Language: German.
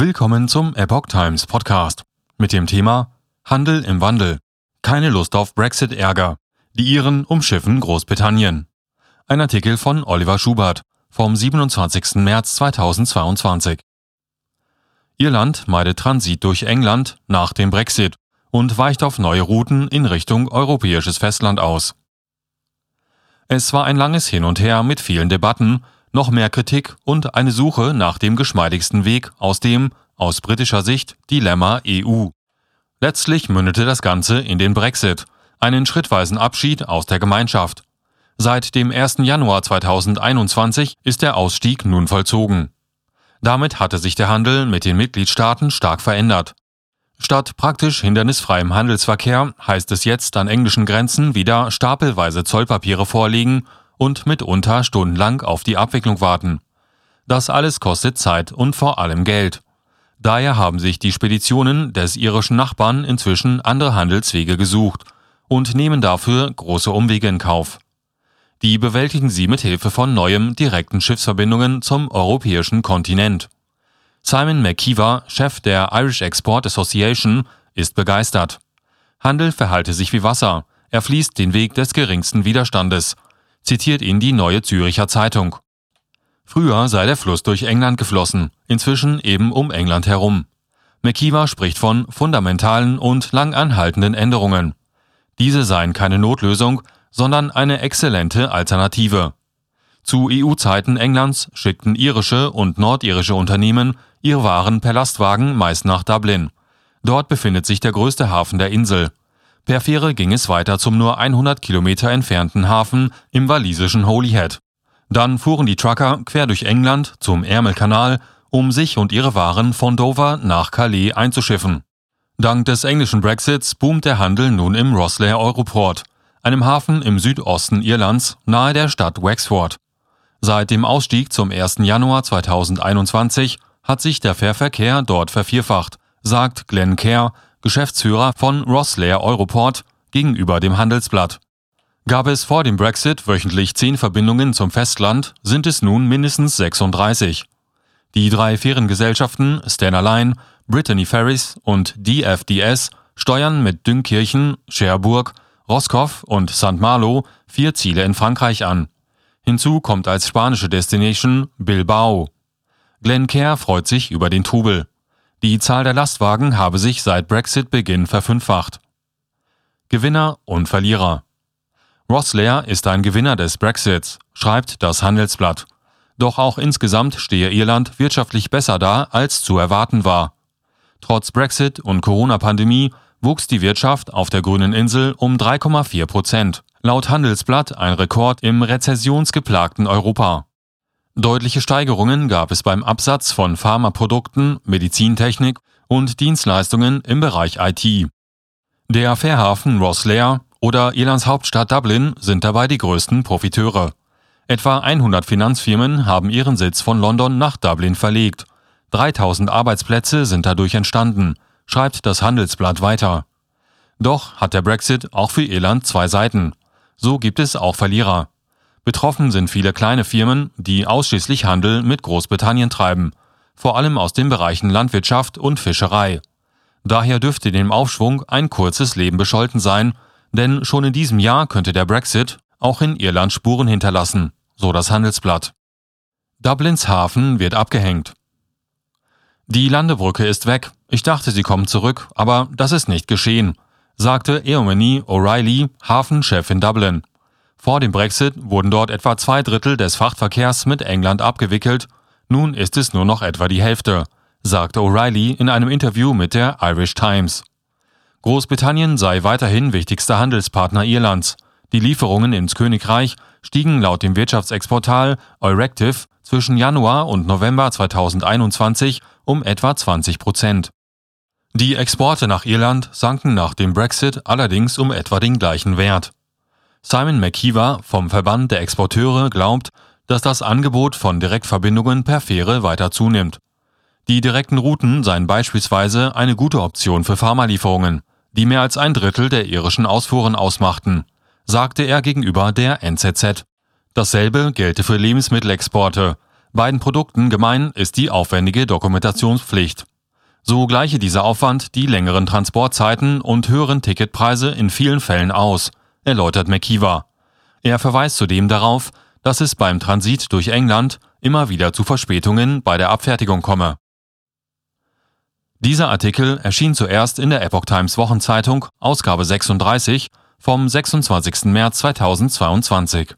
Willkommen zum Epoch Times Podcast mit dem Thema Handel im Wandel. Keine Lust auf Brexit-Ärger. Die Iren umschiffen Großbritannien. Ein Artikel von Oliver Schubert vom 27. März 2022. Irland meidet Transit durch England nach dem Brexit und weicht auf neue Routen in Richtung europäisches Festland aus. Es war ein langes Hin und Her mit vielen Debatten, noch mehr Kritik und eine Suche nach dem geschmeidigsten Weg aus dem, aus britischer Sicht, Dilemma EU. Letztlich mündete das Ganze in den Brexit, einen schrittweisen Abschied aus der Gemeinschaft. Seit dem 1. Januar 2021 ist der Ausstieg nun vollzogen. Damit hatte sich der Handel mit den Mitgliedstaaten stark verändert. Statt praktisch hindernisfreiem Handelsverkehr heißt es jetzt an englischen Grenzen wieder stapelweise Zollpapiere vorlegen und mitunter stundenlang auf die Abwicklung warten. Das alles kostet Zeit und vor allem Geld. Daher haben sich die Speditionen des irischen Nachbarn inzwischen andere Handelswege gesucht und nehmen dafür große Umwege in Kauf. Die bewältigen sie mit Hilfe von neuem direkten Schiffsverbindungen zum europäischen Kontinent. Simon McKeever, Chef der Irish Export Association, ist begeistert. Handel verhalte sich wie Wasser, er fließt den Weg des geringsten Widerstandes zitiert ihn die Neue Züricher Zeitung. Früher sei der Fluss durch England geflossen, inzwischen eben um England herum. McKeever spricht von fundamentalen und lang anhaltenden Änderungen. Diese seien keine Notlösung, sondern eine exzellente Alternative. Zu EU-Zeiten Englands schickten irische und nordirische Unternehmen ihre Waren per Lastwagen meist nach Dublin. Dort befindet sich der größte Hafen der Insel. Per Fähre ging es weiter zum nur 100 Kilometer entfernten Hafen im walisischen Holyhead. Dann fuhren die Trucker quer durch England zum Ärmelkanal, um sich und ihre Waren von Dover nach Calais einzuschiffen. Dank des englischen Brexits boomt der Handel nun im Rosslare Europort, einem Hafen im Südosten Irlands nahe der Stadt Wexford. Seit dem Ausstieg zum 1. Januar 2021 hat sich der Fährverkehr dort vervierfacht, sagt Glenn Kerr, Geschäftsführer von Rosslare Europort, gegenüber dem Handelsblatt. Gab es vor dem Brexit wöchentlich zehn Verbindungen zum Festland, sind es nun mindestens 36. Die drei Fährengesellschaften Stena Line, Brittany Ferries und DFDS steuern mit Dünkirchen, Cherbourg, Roscoff und St. Malo vier Ziele in Frankreich an. Hinzu kommt als spanische Destination Bilbao. Glenn Kerr freut sich über den Trubel. Die Zahl der Lastwagen habe sich seit Brexit-Beginn verfünffacht. Gewinner und Verlierer. Rosslare ist ein Gewinner des Brexits, schreibt das Handelsblatt. Doch auch insgesamt stehe Irland wirtschaftlich besser da, als zu erwarten war. Trotz Brexit und Corona-Pandemie wuchs die Wirtschaft auf der grünen Insel um 3,4 Prozent. Laut Handelsblatt ein Rekord im rezessionsgeplagten Europa. Deutliche Steigerungen gab es beim Absatz von Pharmaprodukten, Medizintechnik und Dienstleistungen im Bereich IT. Der Fährhafen Rosslare oder Irlands Hauptstadt Dublin sind dabei die größten Profiteure. Etwa 100 Finanzfirmen haben ihren Sitz von London nach Dublin verlegt. 3000 Arbeitsplätze sind dadurch entstanden, schreibt das Handelsblatt weiter. Doch hat der Brexit auch für Irland zwei Seiten. So gibt es auch Verlierer. Betroffen sind viele kleine Firmen, die ausschließlich Handel mit Großbritannien treiben, vor allem aus den Bereichen Landwirtschaft und Fischerei. Daher dürfte dem Aufschwung ein kurzes Leben bescholten sein, denn schon in diesem Jahr könnte der Brexit auch in Irland Spuren hinterlassen, so das Handelsblatt. Dublins Hafen wird abgehängt. Die Landebrücke ist weg. Ich dachte, sie kommen zurück, aber das ist nicht geschehen, sagte Eomani O'Reilly, Hafenchef in Dublin. Vor dem Brexit wurden dort etwa zwei Drittel des Frachtverkehrs mit England abgewickelt, nun ist es nur noch etwa die Hälfte, sagte O'Reilly in einem Interview mit der Irish Times. Großbritannien sei weiterhin wichtigster Handelspartner Irlands. Die Lieferungen ins Königreich stiegen laut dem Wirtschaftsexportal Eurectiv zwischen Januar und November 2021 um etwa 20 Prozent. Die Exporte nach Irland sanken nach dem Brexit allerdings um etwa den gleichen Wert. Simon McKeever vom Verband der Exporteure glaubt, dass das Angebot von Direktverbindungen per Fähre weiter zunimmt. Die direkten Routen seien beispielsweise eine gute Option für Pharmalieferungen, die mehr als ein Drittel der irischen Ausfuhren ausmachten, sagte er gegenüber der NZZ. Dasselbe gelte für Lebensmittelexporte, Beiden Produkten gemein ist die aufwendige Dokumentationspflicht. So gleiche dieser Aufwand die längeren Transportzeiten und höheren Ticketpreise in vielen Fällen aus, erläutert McKeever. Er verweist zudem darauf, dass es beim Transit durch England immer wieder zu Verspätungen bei der Abfertigung komme. Dieser Artikel erschien zuerst in der Epoch Times Wochenzeitung, Ausgabe 36 vom 26. März 2022.